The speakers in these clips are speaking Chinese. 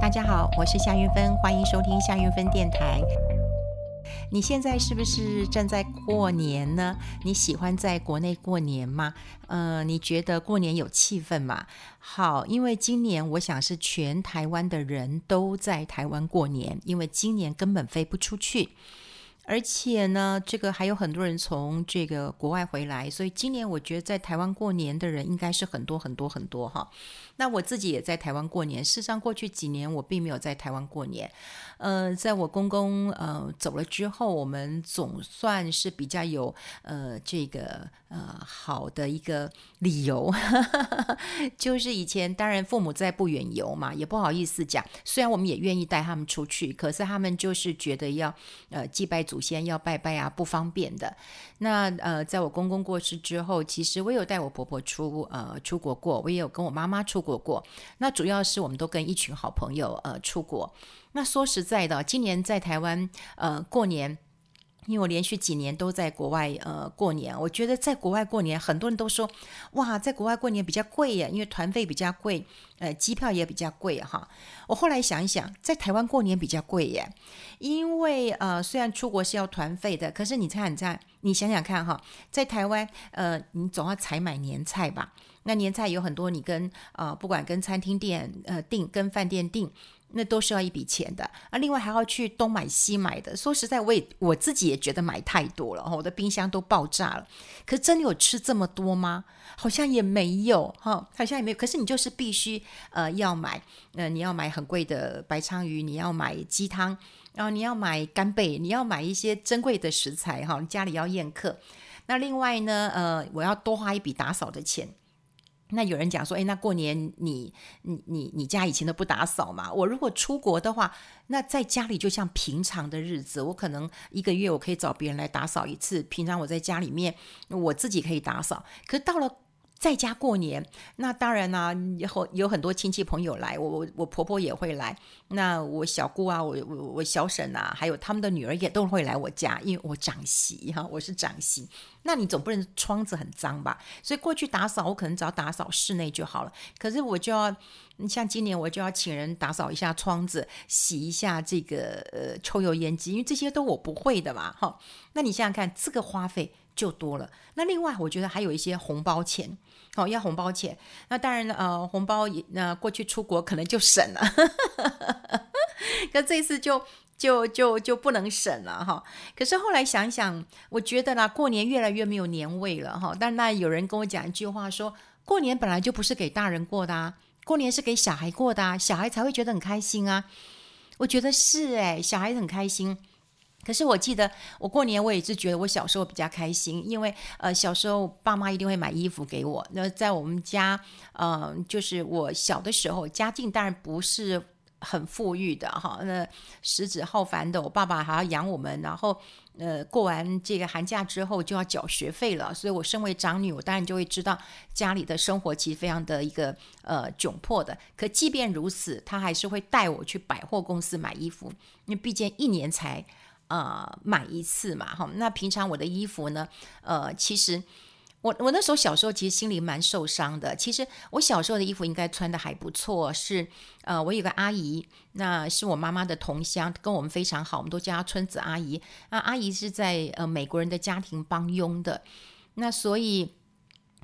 大家好，我是夏云芬，欢迎收听夏云芬电台。你现在是不是正在过年呢？你喜欢在国内过年吗？呃，你觉得过年有气氛吗？好，因为今年我想是全台湾的人都在台湾过年，因为今年根本飞不出去。而且呢，这个还有很多人从这个国外回来，所以今年我觉得在台湾过年的人应该是很多很多很多哈。那我自己也在台湾过年，事实上过去几年我并没有在台湾过年。呃，在我公公呃走了之后，我们总算是比较有呃这个呃好的一个理由，就是以前当然父母在不远游嘛，也不好意思讲，虽然我们也愿意带他们出去，可是他们就是觉得要呃祭拜祖。先要拜拜啊，不方便的。那呃，在我公公过世之后，其实我有带我婆婆出呃出国过，我也有跟我妈妈出国过。那主要是我们都跟一群好朋友呃出国。那说实在的，今年在台湾呃过年。因为我连续几年都在国外呃过年，我觉得在国外过年，很多人都说哇，在国外过年比较贵耶，因为团费比较贵，呃，机票也比较贵哈。我后来想一想，在台湾过年比较贵耶，因为呃虽然出国是要团费的，可是你猜你猜，你想想看哈，在台湾呃你总要采买年菜吧？那年菜有很多，你跟呃不管跟餐厅店呃订，跟饭店订。那都是要一笔钱的啊！另外还要去东买西买的。说实在，我也我自己也觉得买太多了，我的冰箱都爆炸了。可真有吃这么多吗？好像也没有哈，好像也没有。可是你就是必须呃要买，呃你要买很贵的白鲳鱼，你要买鸡汤，然后你要买干贝，你要买一些珍贵的食材哈，你家里要宴客。那另外呢，呃，我要多花一笔打扫的钱。那有人讲说，哎，那过年你你你你家以前都不打扫嘛？我如果出国的话，那在家里就像平常的日子，我可能一个月我可以找别人来打扫一次。平常我在家里面，我自己可以打扫。可到了在家过年，那当然啦、以后有很多亲戚朋友来，我我我婆婆也会来，那我小姑啊，我我我小婶啊，还有他们的女儿也都会来我家，因为我长媳哈，我是长媳，那你总不能窗子很脏吧？所以过去打扫，我可能只要打扫室内就好了。可是我就要，像今年我就要请人打扫一下窗子，洗一下这个呃抽油烟机，因为这些都我不会的嘛，哈。那你想想看，这个花费就多了。那另外，我觉得还有一些红包钱。哦，要红包钱，那当然了，呃，红包也，那、过去出国可能就省了，可这次就就就就不能省了哈。可是后来想想，我觉得啦，过年越来越没有年味了哈。但那有人跟我讲一句话说，过年本来就不是给大人过的啊，过年是给小孩过的啊，小孩才会觉得很开心啊。我觉得是诶，小孩很开心。可是我记得我过年我也是觉得我小时候比较开心，因为呃小时候爸妈一定会买衣服给我。那在我们家，呃就是我小的时候家境当然不是很富裕的哈，那食指浩繁的，我爸爸还要养我们，然后呃过完这个寒假之后就要缴学费了，所以我身为长女，我当然就会知道家里的生活其实非常的一个呃窘迫的。可即便如此，他还是会带我去百货公司买衣服，因为毕竟一年才。呃，买一次嘛，哈。那平常我的衣服呢？呃，其实我我那时候小时候其实心里蛮受伤的。其实我小时候的衣服应该穿得还不错。是呃，我有个阿姨，那是我妈妈的同乡，跟我们非常好，我们都叫她村子阿姨。那阿姨是在呃美国人的家庭帮佣的，那所以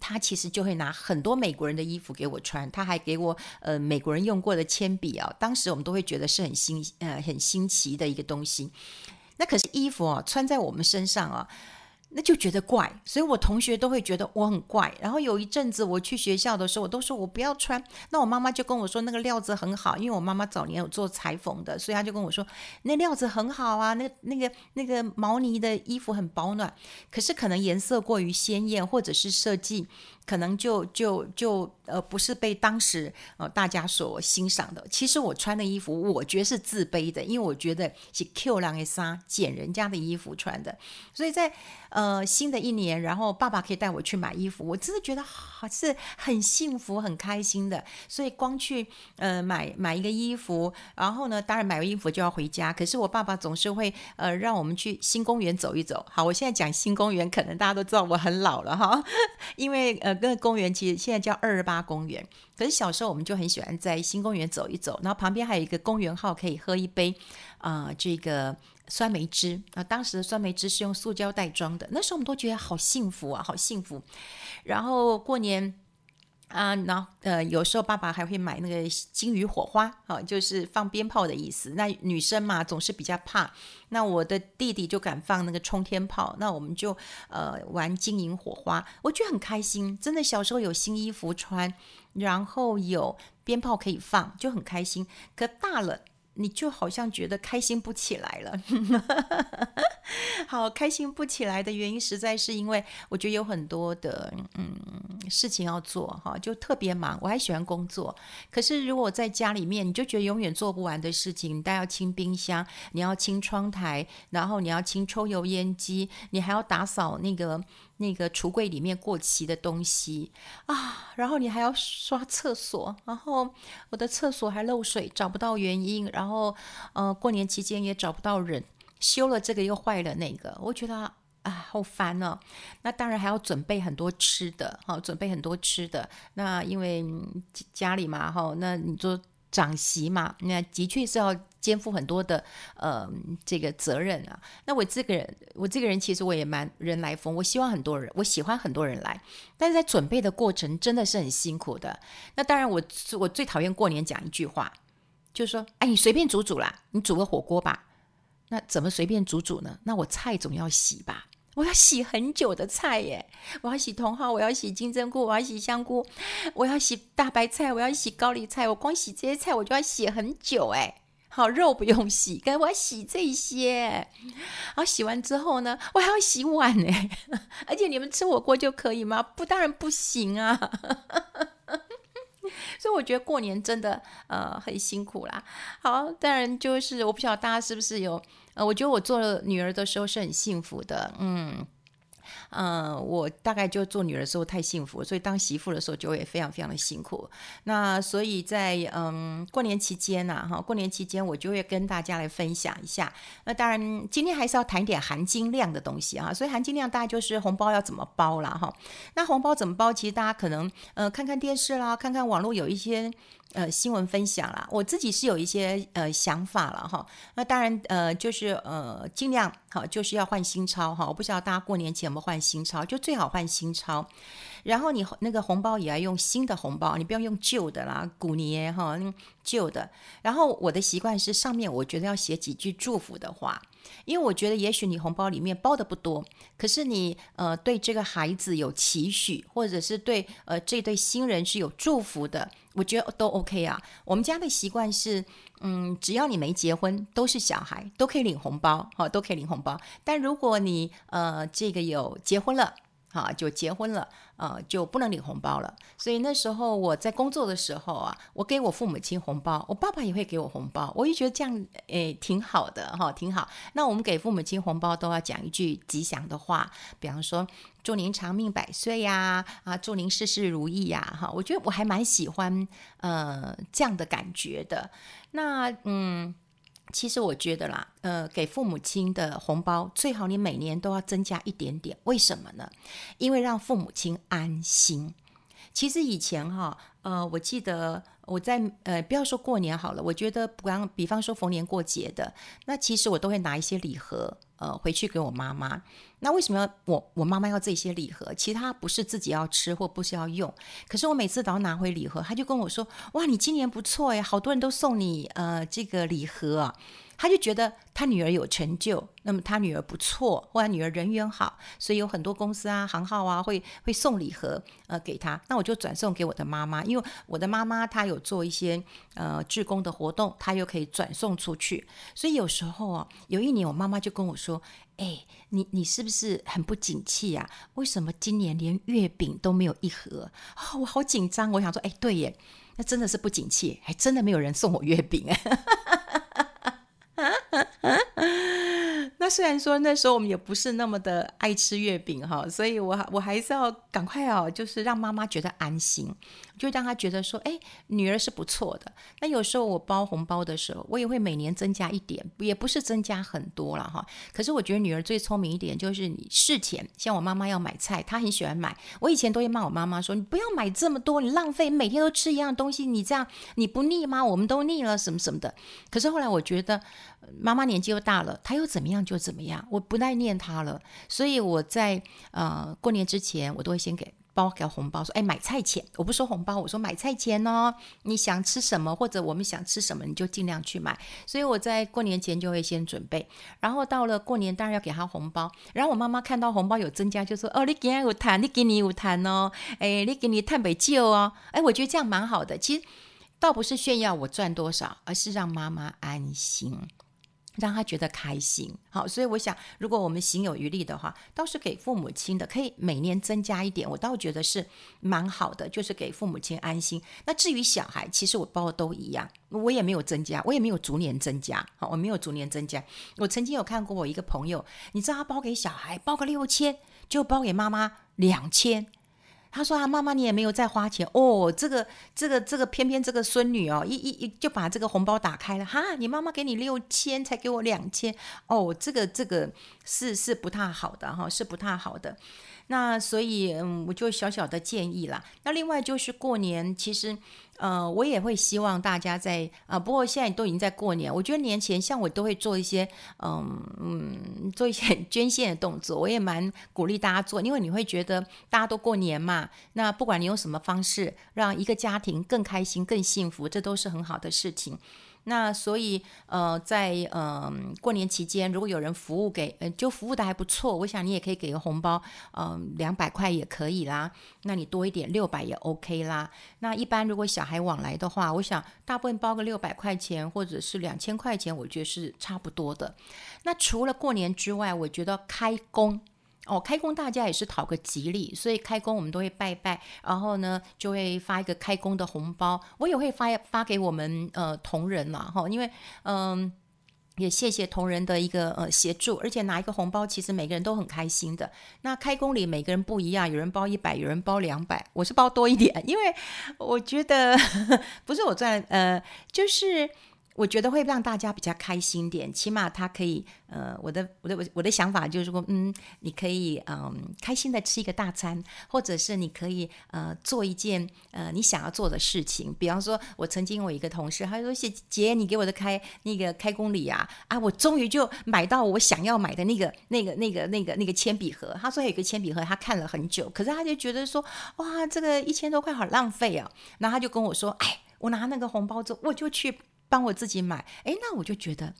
她其实就会拿很多美国人的衣服给我穿。她还给我呃美国人用过的铅笔啊，当时我们都会觉得是很新呃很新奇的一个东西。那可是衣服啊，穿在我们身上啊，那就觉得怪，所以我同学都会觉得我很怪。然后有一阵子我去学校的时候，我都说我不要穿。那我妈妈就跟我说，那个料子很好，因为我妈妈早年有做裁缝的，所以她就跟我说，那料子很好啊，那那个那个毛呢的衣服很保暖。可是可能颜色过于鲜艳，或者是设计。可能就就就呃不是被当时呃大家所欣赏的。其实我穿的衣服，我觉得是自卑的，因为我觉得是 Q 狼的纱捡人家的衣服穿的。所以在呃新的一年，然后爸爸可以带我去买衣服，我真的觉得好是很幸福、很开心的。所以光去呃买买一个衣服，然后呢，当然买完衣服就要回家。可是我爸爸总是会呃让我们去新公园走一走。好，我现在讲新公园，可能大家都知道我很老了哈，因为呃那个公园其实现在叫二二八公园，可是小时候我们就很喜欢在新公园走一走，然后旁边还有一个公园号可以喝一杯啊、这个。酸梅汁啊，当时的酸梅汁是用塑胶袋装的，那时候我们都觉得好幸福啊，好幸福。然后过年啊，然后呃，有时候爸爸还会买那个金鱼火花，啊，就是放鞭炮的意思。那女生嘛，总是比较怕，那我的弟弟就敢放那个冲天炮，那我们就呃玩金银火花，我觉得很开心。真的，小时候有新衣服穿，然后有鞭炮可以放，就很开心。可大了。你就好像觉得开心不起来了，好，开心不起来的原因，实在是因为我觉得有很多的嗯事情要做哈，就特别忙。我还喜欢工作，可是如果在家里面，你就觉得永远做不完的事情。你都要清冰箱，你要清窗台，然后你要清抽油烟机，你还要打扫那个。那个橱柜里面过期的东西啊，然后你还要刷厕所，然后我的厕所还漏水，找不到原因，然后呃过年期间也找不到人修了这个又坏了那个，我觉得啊好烦哦。那当然还要准备很多吃的，哈，准备很多吃的。那因为家里嘛，哈，那你就。长媳嘛，那的确是要肩负很多的呃这个责任啊。那我这个人，我这个人其实我也蛮人来疯，我希望很多人，我喜欢很多人来，但是在准备的过程真的是很辛苦的。那当然我，我最讨厌过年讲一句话，就是说，哎，你随便煮煮啦，你煮个火锅吧。那怎么随便煮煮呢？那我菜总要洗吧。我要洗很久的菜耶，我要洗茼蒿，我要洗金针菇，我要洗香菇，我要洗大白菜，我要洗高丽菜，我光洗这些菜我就要洗很久哎。好，肉不用洗，但我要洗这些。然后洗完之后呢，我还要洗碗哎，而且你们吃火锅就可以吗？不，当然不行啊。所以我觉得过年真的呃很辛苦啦。好，当然就是我不晓得大家是不是有呃，我觉得我做了女儿的时候是很幸福的，嗯。嗯，我大概就做女儿的时候太幸福，所以当媳妇的时候就会非常非常的辛苦。那所以在嗯过年期间呢，哈，过年期间我就会跟大家来分享一下。那当然今天还是要谈点含金量的东西啊，所以含金量大概就是红包要怎么包啦。哈。那红包怎么包？其实大家可能呃看看电视啦，看看网络有一些。呃，新闻分享啦，我自己是有一些呃想法了哈。那当然呃，就是呃，尽量好，就是要换新钞哈。我不知道大家过年前我们换新钞，就最好换新钞。然后你那个红包也要用新的红包，你不要用旧的啦，古年哈，旧的。然后我的习惯是上面我觉得要写几句祝福的话，因为我觉得也许你红包里面包的不多，可是你呃对这个孩子有期许，或者是对呃这对新人是有祝福的。我觉得都 OK 啊。我们家的习惯是，嗯，只要你没结婚，都是小孩，都可以领红包，哈，都可以领红包。但如果你呃这个有结婚了，好，就结婚了，呃，就不能领红包了。所以那时候我在工作的时候啊，我给我父母亲红包，我爸爸也会给我红包，我也觉得这样诶挺好的哈，挺好。那我们给父母亲红包都要讲一句吉祥的话，比方说祝您长命百岁呀，啊，祝您事事如意呀，哈，我觉得我还蛮喜欢呃这样的感觉的。那嗯。其实我觉得啦，呃，给父母亲的红包最好你每年都要增加一点点。为什么呢？因为让父母亲安心。其实以前哈，呃，我记得我在呃，不要说过年好了，我觉得不然，比方说逢年过节的，那其实我都会拿一些礼盒，呃，回去给我妈妈。那为什么要我我妈妈要这些礼盒？其他不是自己要吃或不是要用，可是我每次都要拿回礼盒，她就跟我说：“哇，你今年不错诶，好多人都送你呃这个礼盒啊。”他就觉得他女儿有成就，那么他女儿不错，或者女儿人缘好，所以有很多公司啊、行号啊会会送礼盒呃给他。那我就转送给我的妈妈，因为我的妈妈她有做一些呃志工的活动，她又可以转送出去。所以有时候啊，有一年我妈妈就跟我说：“哎，你你是不是很不景气啊？为什么今年连月饼都没有一盒？”哦，我好紧张，我想说：“哎，对耶，那真的是不景气，还真的没有人送我月饼 那。”虽然说那时候我们也不是那么的爱吃月饼哈，所以我我还是要赶快哦，就是让妈妈觉得安心，就让她觉得说，哎，女儿是不错的。那有时候我包红包的时候，我也会每年增加一点，也不是增加很多了哈。可是我觉得女儿最聪明一点，就是你事前，像我妈妈要买菜，她很喜欢买，我以前都会骂我妈妈说，你不要买这么多，你浪费，每天都吃一样东西，你这样你不腻吗？我们都腻了，什么什么的。可是后来我觉得。妈妈年纪又大了，她又怎么样就怎么样，我不再念她了。所以我在呃过年之前，我都会先给包给红包，说哎买菜钱，我不说红包，我说买菜钱哦。你想吃什么或者我们想吃什么，你就尽量去买。所以我在过年前就会先准备，然后到了过年当然要给她红包。然后我妈妈看到红包有增加，就说哦你给我有谈，你给你有谈哦，哎你给你探北旧哦，哎我觉得这样蛮好的。其实倒不是炫耀我赚多少，而是让妈妈安心。让他觉得开心，好，所以我想，如果我们行有余力的话，倒是给父母亲的，可以每年增加一点，我倒觉得是蛮好的，就是给父母亲安心。那至于小孩，其实我包的都一样，我也没有增加，我也没有逐年增加，好，我没有逐年增加。我曾经有看过我一个朋友，你知道他包给小孩包个六千，就包给妈妈两千。他说：“啊，妈妈，你也没有再花钱哦。这个、这个、这个，偏偏这个孙女哦，一、一、一就把这个红包打开了。哈，你妈妈给你六千，才给我两千哦。这个、这个是是不太好的哈，是不太好的。”那所以，嗯，我就小小的建议啦。那另外就是过年，其实，呃，我也会希望大家在啊、不过现在都已经在过年，我觉得年前像我都会做一些，嗯嗯，做一些 捐献的动作，我也蛮鼓励大家做，因为你会觉得大家都过年嘛，那不管你用什么方式让一个家庭更开心、更幸福，这都是很好的事情。那所以，呃，在嗯、呃、过年期间，如果有人服务给，呃，就服务的还不错，我想你也可以给个红包，嗯、两百块也可以啦。那你多一点，六百也 OK 啦。那一般如果小孩往来的话，我想大部分包个六百块钱或者是两千块钱，我觉得是差不多的。那除了过年之外，我觉得开工。哦，开工大家也是讨个吉利，所以开工我们都会拜拜，然后呢就会发一个开工的红包，我也会发发给我们呃同仁嘛，哈，因为嗯、也谢谢同仁的一个呃协助，而且拿一个红包其实每个人都很开心的。那开工礼每个人不一样，有人包一百，有人包两百，我是包多一点，因为我觉得 不是我赚呃就是。我觉得会让大家比较开心点，起码他可以，呃，我的我的我的想法就是说，嗯，你可以，嗯、呃，开心的吃一个大餐，或者是你可以，呃，做一件，呃，你想要做的事情。比方说，我曾经有一个同事，他说：“姐姐，你给我的开那个开工礼啊，啊，我终于就买到我想要买的那个那个那个那个那个铅笔盒。”他说有一个铅笔盒，他看了很久，可是他就觉得说，哇，这个一千多块好浪费啊。然后他就跟我说：“哎，我拿那个红包之后，我就去。”帮我自己买，哎，那我就觉得。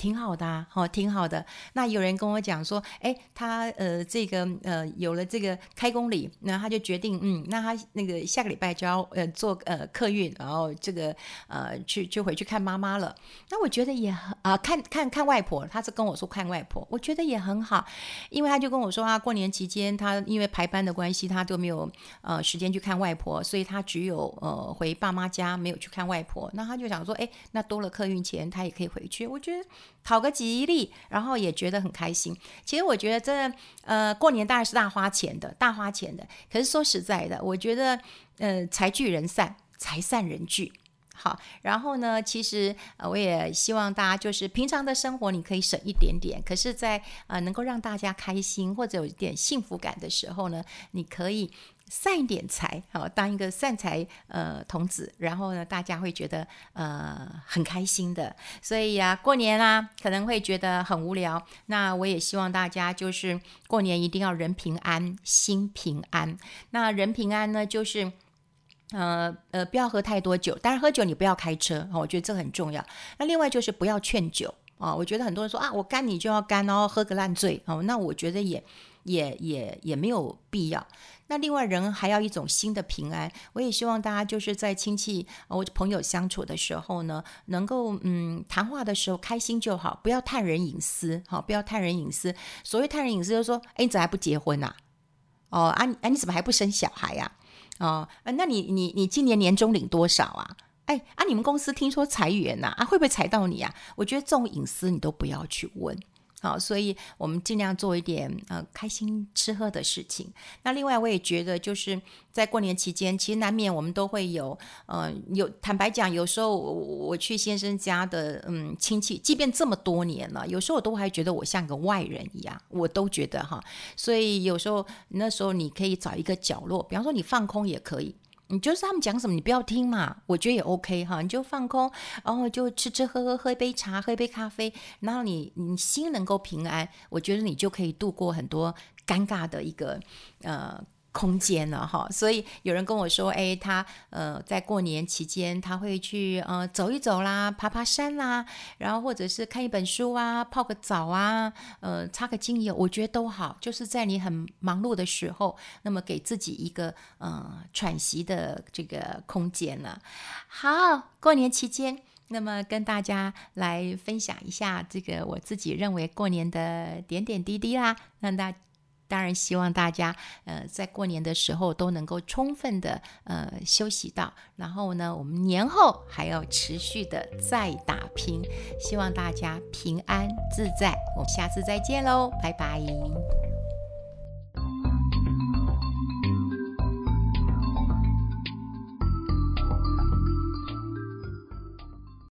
挺好的啊，好，挺好的。那有人跟我讲说，哎，他呃，这个呃，有了这个开工礼，那他就决定，嗯，那他那个下个礼拜就要呃坐呃客运，然后这个呃去就回去看妈妈了。那我觉得也很啊、呃，看看看外婆，他是跟我说看外婆，我觉得也很好，因为他就跟我说啊，过年期间他因为排班的关系，他都没有呃时间去看外婆，所以他只有呃回爸妈家，没有去看外婆。那他就想说，哎，那多了客运钱，他也可以回去。我觉得。讨个吉利，然后也觉得很开心。其实我觉得这呃过年当然是大花钱的，大花钱的。可是说实在的，我觉得呃财聚人散，财散人聚。好，然后呢，其实呃我也希望大家就是平常的生活你可以省一点点，可是，在呃能够让大家开心或者有一点幸福感的时候呢，你可以。散一点财，好，当一个散财呃童子，然后呢，大家会觉得呃很开心的。所以呀、啊，过年啦、可能会觉得很无聊。那我也希望大家就是过年一定要人平安，心平安。那人平安呢，就是呃呃不要喝太多酒，当然喝酒你不要开车，我觉得这很重要。那另外就是不要劝酒啊，我觉得很多人说啊，我干你就要干哦，喝个烂醉哦，那我觉得也也也也没有必要。那另外人还要一种新的平安，我也希望大家就是在亲戚或者朋友相处的时候呢，能够嗯谈话的时候开心就好，不要探人隐私，好，不要探人隐私。所谓探人隐私，就是说，哎，你怎么还不结婚呐？哦啊，哎，你怎么还不生小孩呀？哦，那你你你今年年终领多少啊？哎啊，你们公司听说裁员呐？啊，会不会裁到你啊？我觉得这种隐私你都不要去问。好，所以我们尽量做一点呃开心吃喝的事情。那另外，我也觉得就是在过年期间，其实难免我们都会有，呃，有坦白讲，有时候我，我去先生家的嗯亲戚，即便这么多年了，有时候我都还觉得我像个外人一样，我都觉得哈。所以有时候那时候你可以找一个角落，比方说你放空也可以。你就是他们讲什么，你不要听嘛，我觉得也 OK 哈，你就放空，然后就吃吃喝喝，喝一杯茶，喝一杯咖啡，然后你你心能够平安，我觉得你就可以度过很多尴尬的一个呃。空间了哈，所以有人跟我说，哎，他呃在过年期间他会去呃走一走啦，爬爬山啦，然后或者是看一本书啊，泡个澡啊，呃擦个精油，我觉得都好，就是在你很忙碌的时候，那么给自己一个呃喘息的这个空间了。好，过年期间，那么跟大家来分享一下这个我自己认为过年的点点滴滴啦，让大。当然希望大家，呃，在过年的时候都能够充分的呃休息到，然后呢，我们年后还要持续的再打拼，希望大家平安自在。我们下次再见喽，拜拜。